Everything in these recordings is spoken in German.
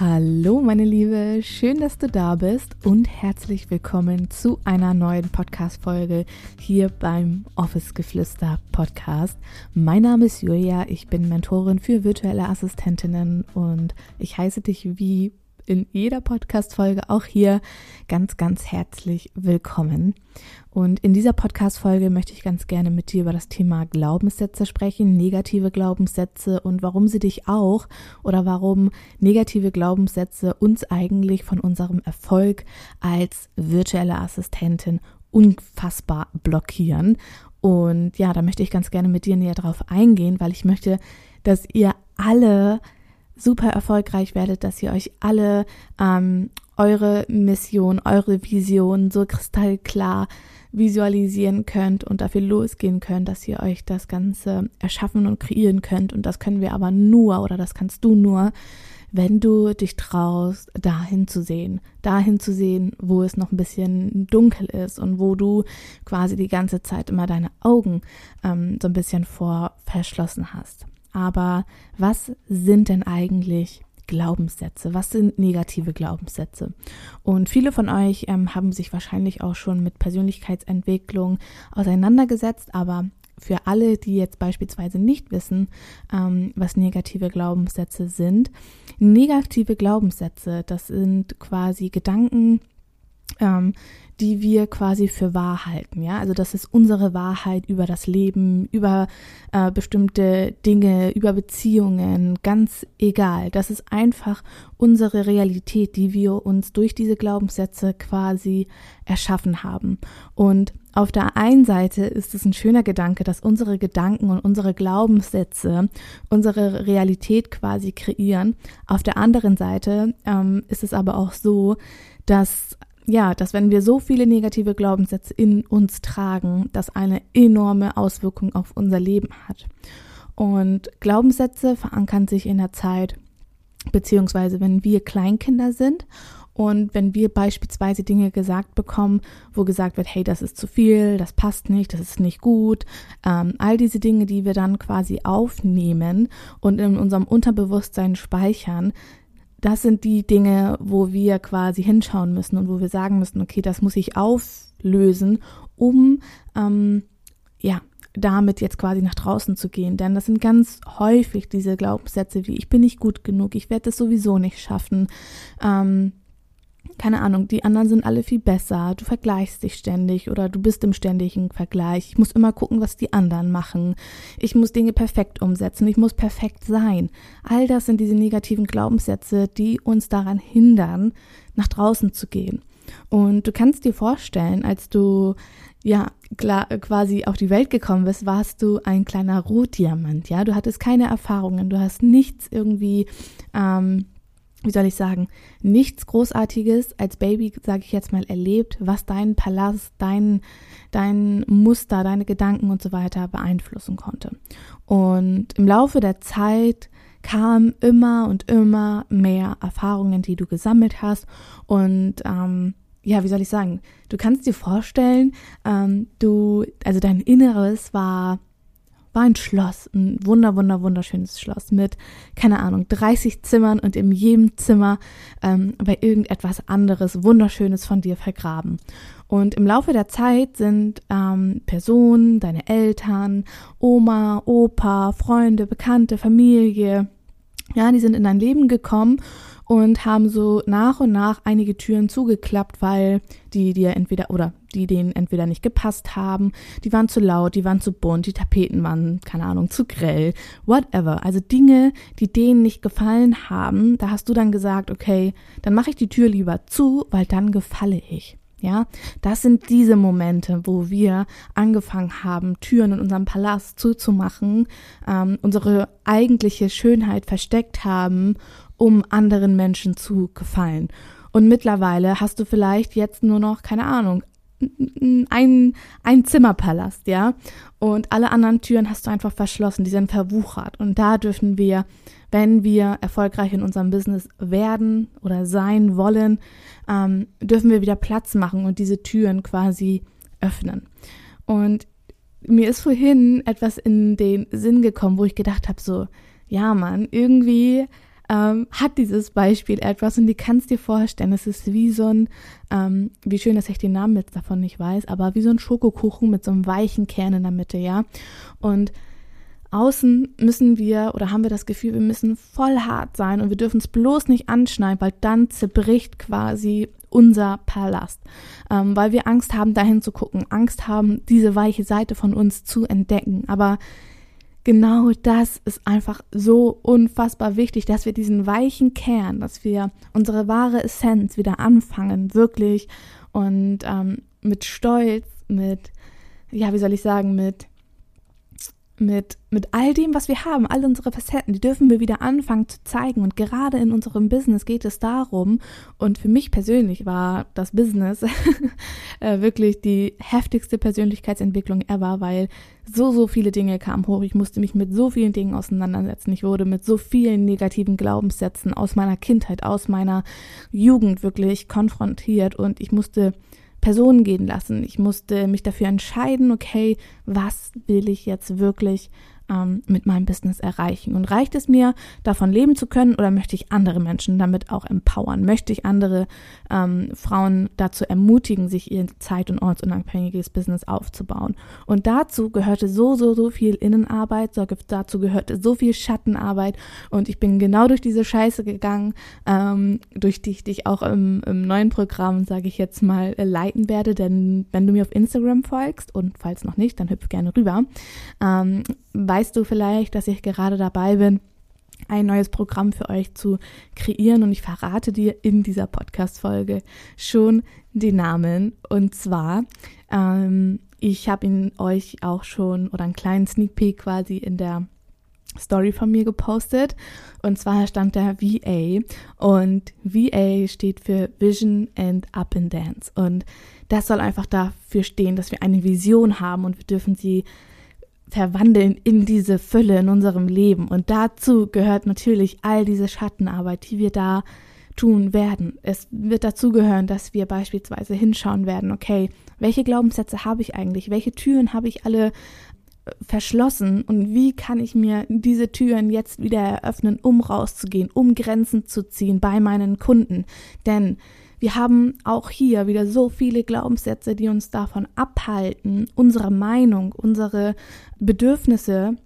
Hallo meine Liebe, schön, dass du da bist und herzlich willkommen zu einer neuen Podcast-Folge hier beim Office Geflüster Podcast. Mein Name ist Julia, ich bin Mentorin für virtuelle Assistentinnen und ich heiße dich wie in jeder Podcast-Folge auch hier ganz, ganz herzlich willkommen. Und in dieser Podcast-Folge möchte ich ganz gerne mit dir über das Thema Glaubenssätze sprechen, negative Glaubenssätze und warum sie dich auch oder warum negative Glaubenssätze uns eigentlich von unserem Erfolg als virtuelle Assistentin unfassbar blockieren. Und ja, da möchte ich ganz gerne mit dir näher drauf eingehen, weil ich möchte, dass ihr alle super erfolgreich werdet, dass ihr euch alle ähm, eure Mission, eure Vision so kristallklar visualisieren könnt und dafür losgehen könnt, dass ihr euch das Ganze erschaffen und kreieren könnt. Und das können wir aber nur oder das kannst du nur, wenn du dich traust, dahin zu sehen, dahin zu sehen, wo es noch ein bisschen dunkel ist und wo du quasi die ganze Zeit immer deine Augen ähm, so ein bisschen vor verschlossen hast. Aber was sind denn eigentlich Glaubenssätze? Was sind negative Glaubenssätze? Und viele von euch ähm, haben sich wahrscheinlich auch schon mit Persönlichkeitsentwicklung auseinandergesetzt, aber für alle, die jetzt beispielsweise nicht wissen, ähm, was negative Glaubenssätze sind, negative Glaubenssätze, das sind quasi Gedanken, ähm, die wir quasi für wahr halten. Ja, also das ist unsere Wahrheit über das Leben, über äh, bestimmte Dinge, über Beziehungen, ganz egal. Das ist einfach unsere Realität, die wir uns durch diese Glaubenssätze quasi erschaffen haben. Und auf der einen Seite ist es ein schöner Gedanke, dass unsere Gedanken und unsere Glaubenssätze unsere Realität quasi kreieren. Auf der anderen Seite ähm, ist es aber auch so, dass ja, dass wenn wir so viele negative Glaubenssätze in uns tragen, das eine enorme Auswirkung auf unser Leben hat. Und Glaubenssätze verankern sich in der Zeit, beziehungsweise wenn wir Kleinkinder sind und wenn wir beispielsweise Dinge gesagt bekommen, wo gesagt wird, hey, das ist zu viel, das passt nicht, das ist nicht gut, ähm, all diese Dinge, die wir dann quasi aufnehmen und in unserem Unterbewusstsein speichern, das sind die Dinge, wo wir quasi hinschauen müssen und wo wir sagen müssen, okay, das muss ich auflösen, um ähm, ja damit jetzt quasi nach draußen zu gehen. Denn das sind ganz häufig diese Glaubenssätze wie ich bin nicht gut genug, ich werde das sowieso nicht schaffen. Ähm, keine Ahnung, die anderen sind alle viel besser, du vergleichst dich ständig oder du bist im ständigen Vergleich. Ich muss immer gucken, was die anderen machen. Ich muss Dinge perfekt umsetzen, ich muss perfekt sein. All das sind diese negativen Glaubenssätze, die uns daran hindern, nach draußen zu gehen. Und du kannst dir vorstellen, als du ja klar, quasi auf die Welt gekommen bist, warst du ein kleiner Rotdiamant, ja. Du hattest keine Erfahrungen, du hast nichts irgendwie ähm, wie soll ich sagen, nichts Großartiges als Baby, sage ich jetzt mal, erlebt, was deinen Palast, dein, dein Muster, deine Gedanken und so weiter beeinflussen konnte. Und im Laufe der Zeit kamen immer und immer mehr Erfahrungen, die du gesammelt hast. Und ähm, ja, wie soll ich sagen, du kannst dir vorstellen, ähm, du, also dein Inneres war war ein Schloss, ein wunder, wunder, wunderschönes Schloss mit, keine Ahnung, 30 Zimmern und in jedem Zimmer ähm, bei irgendetwas anderes Wunderschönes von dir vergraben. Und im Laufe der Zeit sind ähm, Personen, deine Eltern, Oma, Opa, Freunde, Bekannte, Familie, ja, die sind in dein Leben gekommen und haben so nach und nach einige Türen zugeklappt, weil die dir entweder oder die denen entweder nicht gepasst haben, die waren zu laut, die waren zu bunt, die Tapeten waren, keine Ahnung, zu grell, whatever. Also Dinge, die denen nicht gefallen haben, da hast du dann gesagt, okay, dann mache ich die Tür lieber zu, weil dann gefalle ich. Ja, das sind diese Momente, wo wir angefangen haben, Türen in unserem Palast zuzumachen, ähm, unsere eigentliche Schönheit versteckt haben um anderen Menschen zu gefallen. Und mittlerweile hast du vielleicht jetzt nur noch, keine Ahnung, ein, ein Zimmerpalast, ja. Und alle anderen Türen hast du einfach verschlossen, die sind verwuchert. Und da dürfen wir, wenn wir erfolgreich in unserem Business werden oder sein wollen, ähm, dürfen wir wieder Platz machen und diese Türen quasi öffnen. Und mir ist vorhin etwas in den Sinn gekommen, wo ich gedacht habe, so, ja, Mann, irgendwie ähm, hat dieses Beispiel etwas und die kannst dir vorstellen, es ist wie so ein, ähm, wie schön, dass ich den Namen jetzt davon nicht weiß, aber wie so ein Schokokuchen mit so einem weichen Kern in der Mitte, ja. Und außen müssen wir oder haben wir das Gefühl, wir müssen voll hart sein und wir dürfen es bloß nicht anschneiden, weil dann zerbricht quasi unser Palast, ähm, weil wir Angst haben, dahin zu gucken, Angst haben, diese weiche Seite von uns zu entdecken. Aber genau das ist einfach so unfassbar wichtig, dass wir diesen weichen Kern, dass wir unsere wahre Essenz wieder anfangen, wirklich und ähm, mit Stolz, mit, ja, wie soll ich sagen, mit mit, mit all dem, was wir haben, all unsere Facetten, die dürfen wir wieder anfangen zu zeigen. Und gerade in unserem Business geht es darum, und für mich persönlich war das Business äh, wirklich die heftigste Persönlichkeitsentwicklung ever, weil so, so viele Dinge kamen hoch. Ich musste mich mit so vielen Dingen auseinandersetzen. Ich wurde mit so vielen negativen Glaubenssätzen aus meiner Kindheit, aus meiner Jugend wirklich konfrontiert und ich musste Personen gehen lassen. Ich musste mich dafür entscheiden, okay, was will ich jetzt wirklich ähm, mit meinem Business erreichen? Und reicht es mir, davon leben zu können oder möchte ich andere Menschen damit auch empowern? Möchte ich andere ähm, Frauen dazu ermutigen, sich ihr zeit- und ortsunabhängiges Business aufzubauen? Und dazu gehörte so, so, so viel Innenarbeit, dazu gehörte so viel Schattenarbeit und ich bin genau durch diese Scheiße gegangen, ähm, durch die ich dich auch im, im neuen Programm, sage ich jetzt mal, leiten werde, denn wenn du mir auf Instagram folgst und falls noch nicht, dann hüpf gerne rüber, ähm, weißt du vielleicht, dass ich gerade dabei bin, ein neues Programm für euch zu kreieren und ich verrate dir in dieser Podcast-Folge schon den Namen. Und zwar, ähm, ich habe ihn euch auch schon oder einen kleinen Sneak Peek quasi in der Story von mir gepostet. Und zwar stand da VA und VA steht für Vision and Up and Dance. Und das soll einfach dafür stehen, dass wir eine Vision haben und wir dürfen sie verwandeln in diese Fülle in unserem Leben. Und dazu gehört natürlich all diese Schattenarbeit, die wir da tun werden. Es wird dazu gehören, dass wir beispielsweise hinschauen werden, okay, welche Glaubenssätze habe ich eigentlich? Welche Türen habe ich alle äh, verschlossen und wie kann ich mir diese Türen jetzt wieder eröffnen, um rauszugehen, um Grenzen zu ziehen bei meinen Kunden? Denn wir haben auch hier wieder so viele Glaubenssätze, die uns davon abhalten, unsere Meinung, unsere Bedürfnisse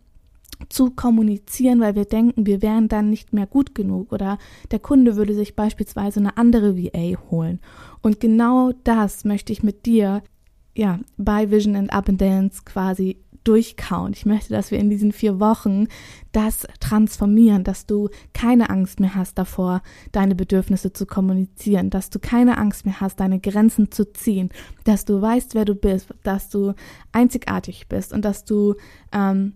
zu kommunizieren, weil wir denken, wir wären dann nicht mehr gut genug oder der Kunde würde sich beispielsweise eine andere VA holen. Und genau das möchte ich mit dir ja bei Vision and Abundance quasi durchkauen. Ich möchte, dass wir in diesen vier Wochen das transformieren, dass du keine Angst mehr hast davor, deine Bedürfnisse zu kommunizieren, dass du keine Angst mehr hast, deine Grenzen zu ziehen, dass du weißt, wer du bist, dass du einzigartig bist und dass du ähm,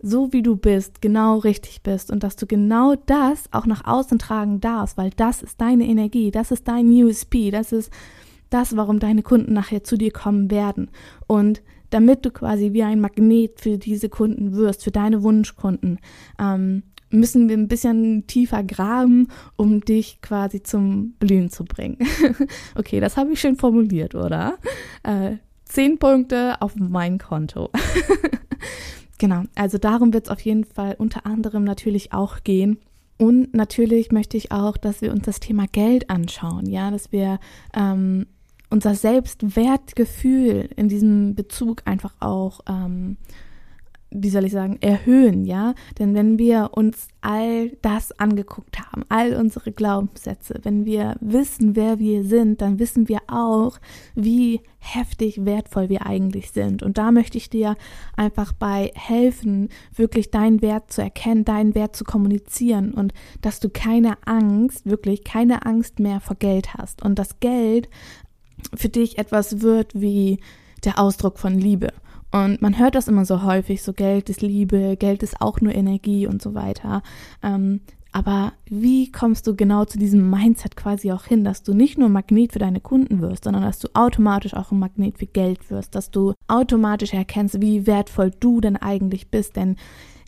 so wie du bist, genau richtig bist und dass du genau das auch nach außen tragen darfst, weil das ist deine Energie, das ist dein USP, das ist das, warum deine Kunden nachher zu dir kommen werden. Und damit du quasi wie ein Magnet für diese Kunden wirst, für deine Wunschkunden, ähm, müssen wir ein bisschen tiefer graben, um dich quasi zum Blühen zu bringen. okay, das habe ich schön formuliert, oder? Äh, zehn Punkte auf mein Konto. genau, also darum wird es auf jeden Fall unter anderem natürlich auch gehen. Und natürlich möchte ich auch, dass wir uns das Thema Geld anschauen, ja, dass wir ähm, unser Selbstwertgefühl in diesem Bezug einfach auch, ähm, wie soll ich sagen, erhöhen, ja? Denn wenn wir uns all das angeguckt haben, all unsere Glaubenssätze, wenn wir wissen, wer wir sind, dann wissen wir auch, wie heftig wertvoll wir eigentlich sind. Und da möchte ich dir einfach bei helfen, wirklich deinen Wert zu erkennen, deinen Wert zu kommunizieren und dass du keine Angst, wirklich keine Angst mehr vor Geld hast. Und das Geld für dich etwas wird wie der Ausdruck von Liebe. Und man hört das immer so häufig, so Geld ist Liebe, Geld ist auch nur Energie und so weiter. Ähm, Aber wie kommst du genau zu diesem Mindset quasi auch hin, dass du nicht nur Magnet für deine Kunden wirst, sondern dass du automatisch auch ein Magnet für Geld wirst, dass du automatisch erkennst, wie wertvoll du denn eigentlich bist. Denn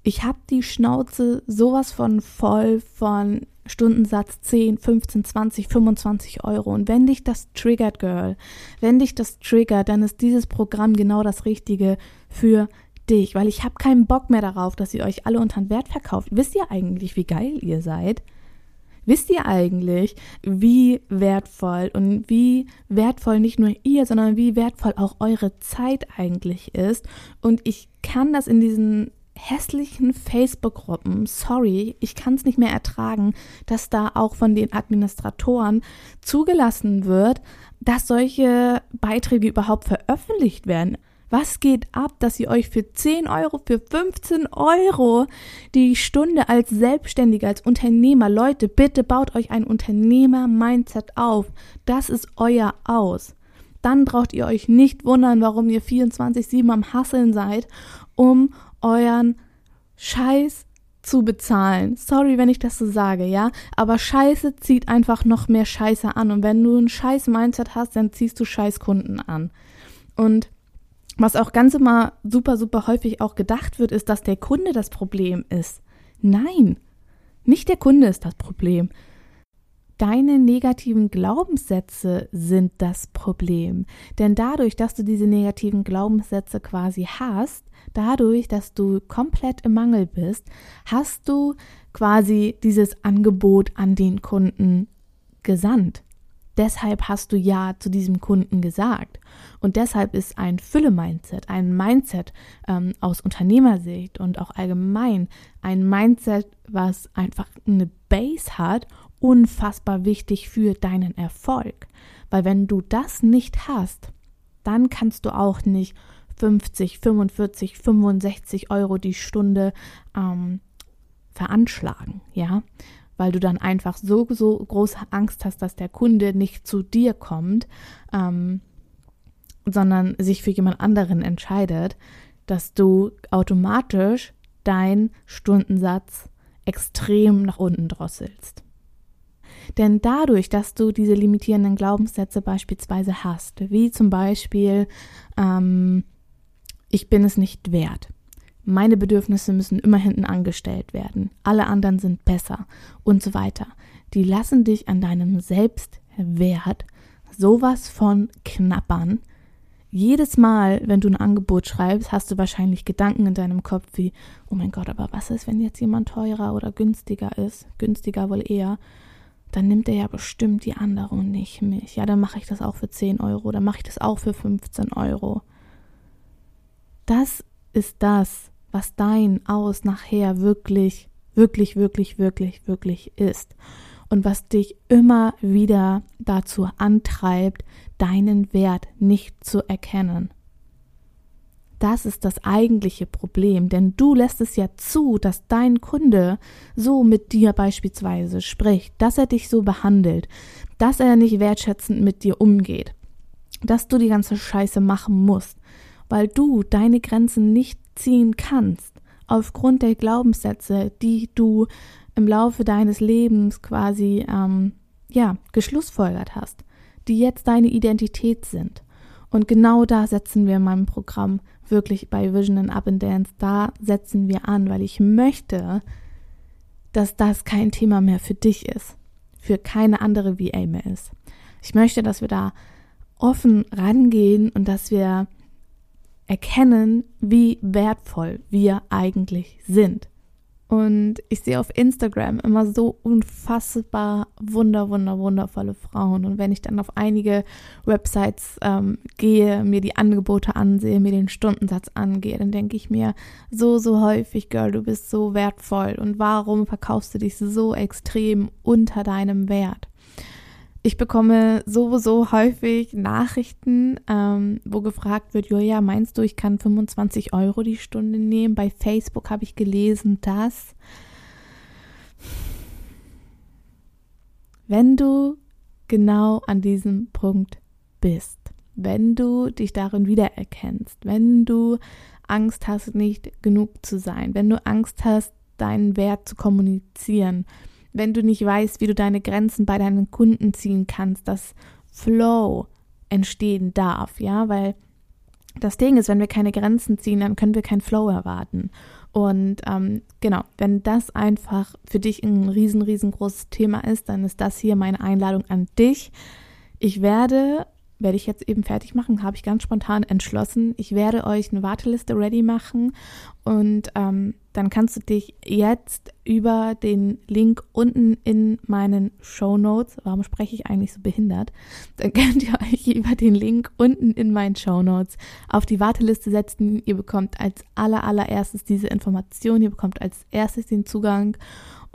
ich habe die Schnauze sowas von voll von Stundensatz 10, 15, 20, 25 Euro. Und wenn dich das triggert, Girl, wenn dich das triggert, dann ist dieses Programm genau das Richtige für dich, weil ich habe keinen Bock mehr darauf, dass ihr euch alle unter den Wert verkauft. Wisst ihr eigentlich, wie geil ihr seid? Wisst ihr eigentlich, wie wertvoll und wie wertvoll nicht nur ihr, sondern wie wertvoll auch eure Zeit eigentlich ist? Und ich kann das in diesen hässlichen Facebook-Gruppen, sorry, ich kann es nicht mehr ertragen, dass da auch von den Administratoren zugelassen wird, dass solche Beiträge überhaupt veröffentlicht werden. Was geht ab, dass ihr euch für 10 Euro, für 15 Euro die Stunde als Selbstständiger, als Unternehmer, Leute, bitte baut euch ein Unternehmer-Mindset auf. Das ist euer Aus. Dann braucht ihr euch nicht wundern, warum ihr 24-7 am Hasseln seid, um euren Scheiß zu bezahlen. Sorry, wenn ich das so sage, ja, aber Scheiße zieht einfach noch mehr Scheiße an und wenn du ein Scheiß Mindset hast, dann ziehst du Scheißkunden an. Und was auch ganz immer super, super häufig auch gedacht wird, ist, dass der Kunde das Problem ist. Nein, nicht der Kunde ist das Problem. Deine negativen Glaubenssätze sind das Problem. Denn dadurch, dass du diese negativen Glaubenssätze quasi hast, dadurch, dass du komplett im Mangel bist, hast du quasi dieses Angebot an den Kunden gesandt. Deshalb hast du Ja zu diesem Kunden gesagt. Und deshalb ist ein Fülle-Mindset, ein Mindset ähm, aus Unternehmersicht und auch allgemein ein Mindset, was einfach eine Base hat, unfassbar wichtig für deinen Erfolg. Weil wenn du das nicht hast, dann kannst du auch nicht 50, 45, 65 Euro die Stunde ähm, veranschlagen, ja weil du dann einfach so, so große Angst hast, dass der Kunde nicht zu dir kommt, ähm, sondern sich für jemand anderen entscheidet, dass du automatisch deinen Stundensatz extrem nach unten drosselst. Denn dadurch, dass du diese limitierenden Glaubenssätze beispielsweise hast, wie zum Beispiel, ähm, ich bin es nicht wert, meine Bedürfnisse müssen immer hinten angestellt werden, alle anderen sind besser und so weiter. Die lassen dich an deinem Selbstwert sowas von knappern. Jedes Mal, wenn du ein Angebot schreibst, hast du wahrscheinlich Gedanken in deinem Kopf wie, oh mein Gott, aber was ist, wenn jetzt jemand teurer oder günstiger ist? Günstiger wohl eher. Dann nimmt er ja bestimmt die andere und nicht mich. Ja, dann mache ich das auch für 10 Euro, dann mache ich das auch für 15 Euro. Das ist das, was dein Aus nachher wirklich, wirklich, wirklich, wirklich, wirklich ist. Und was dich immer wieder dazu antreibt, deinen Wert nicht zu erkennen. Das ist das eigentliche Problem, denn du lässt es ja zu, dass dein Kunde so mit dir beispielsweise spricht, dass er dich so behandelt, dass er nicht wertschätzend mit dir umgeht, dass du die ganze Scheiße machen musst, weil du deine Grenzen nicht ziehen kannst, aufgrund der Glaubenssätze, die du im Laufe deines Lebens quasi ähm, ja geschlussfolgert hast, die jetzt deine Identität sind. Und genau da setzen wir in meinem Programm wirklich bei Vision and Abundance, da setzen wir an, weil ich möchte, dass das kein Thema mehr für dich ist, für keine andere VA mehr ist. Ich möchte, dass wir da offen rangehen und dass wir erkennen, wie wertvoll wir eigentlich sind. Und ich sehe auf Instagram immer so unfassbar wunder, wunder, wundervolle Frauen. Und wenn ich dann auf einige Websites ähm, gehe, mir die Angebote ansehe, mir den Stundensatz angehe, dann denke ich mir so, so häufig, Girl, du bist so wertvoll. Und warum verkaufst du dich so extrem unter deinem Wert? Ich bekomme sowieso häufig Nachrichten, ähm, wo gefragt wird, Julia, meinst du, ich kann 25 Euro die Stunde nehmen? Bei Facebook habe ich gelesen, dass wenn du genau an diesem Punkt bist, wenn du dich darin wiedererkennst, wenn du Angst hast, nicht genug zu sein, wenn du Angst hast, deinen Wert zu kommunizieren, wenn du nicht weißt, wie du deine Grenzen bei deinen Kunden ziehen kannst, dass Flow entstehen darf, ja, weil das Ding ist, wenn wir keine Grenzen ziehen, dann können wir kein Flow erwarten. Und ähm, genau, wenn das einfach für dich ein riesen, riesengroßes Thema ist, dann ist das hier meine Einladung an dich. Ich werde werde ich jetzt eben fertig machen, habe ich ganz spontan entschlossen. Ich werde euch eine Warteliste ready machen und ähm, dann kannst du dich jetzt über den Link unten in meinen Show Notes, warum spreche ich eigentlich so behindert? Dann könnt ihr euch über den Link unten in meinen Show Notes auf die Warteliste setzen. Ihr bekommt als aller allererstes diese Information, ihr bekommt als erstes den Zugang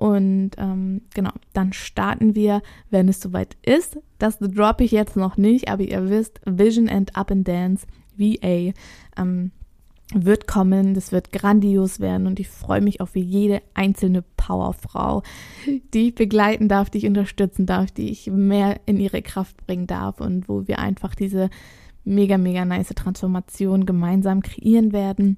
und ähm, genau, dann starten wir, wenn es soweit ist. Das droppe ich jetzt noch nicht, aber ihr wisst, Vision and Up and Dance, VA, ähm, wird kommen, das wird grandios werden und ich freue mich auf jede einzelne Powerfrau, die ich begleiten darf, die ich unterstützen darf, die ich mehr in ihre Kraft bringen darf und wo wir einfach diese mega, mega nice Transformation gemeinsam kreieren werden.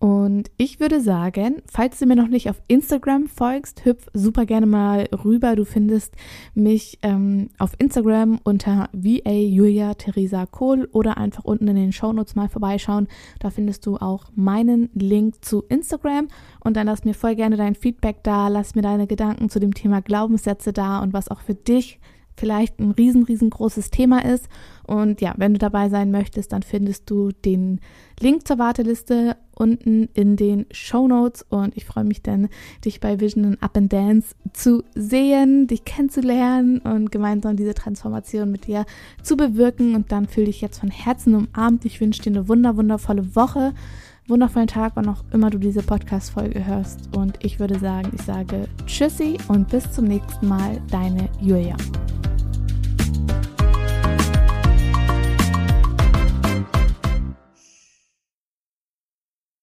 Und ich würde sagen, falls du mir noch nicht auf Instagram folgst, hüpf super gerne mal rüber. Du findest mich ähm, auf Instagram unter VA Julia Theresa Kohl oder einfach unten in den Shownotes mal vorbeischauen. Da findest du auch meinen Link zu Instagram. Und dann lass mir voll gerne dein Feedback da, lass mir deine Gedanken zu dem Thema Glaubenssätze da und was auch für dich vielleicht ein riesen, riesengroßes Thema ist. Und ja, wenn du dabei sein möchtest, dann findest du den Link zur Warteliste unten in den Show Notes. Und ich freue mich dann, dich bei Vision and Up and Dance zu sehen, dich kennenzulernen und gemeinsam diese Transformation mit dir zu bewirken. Und dann fühle dich jetzt von Herzen umarmt. Ich wünsche dir eine wunder, wundervolle Woche wundervollen Tag, wann auch immer du diese Podcast-Folge hörst. Und ich würde sagen, ich sage Tschüssi und bis zum nächsten Mal, deine Julia.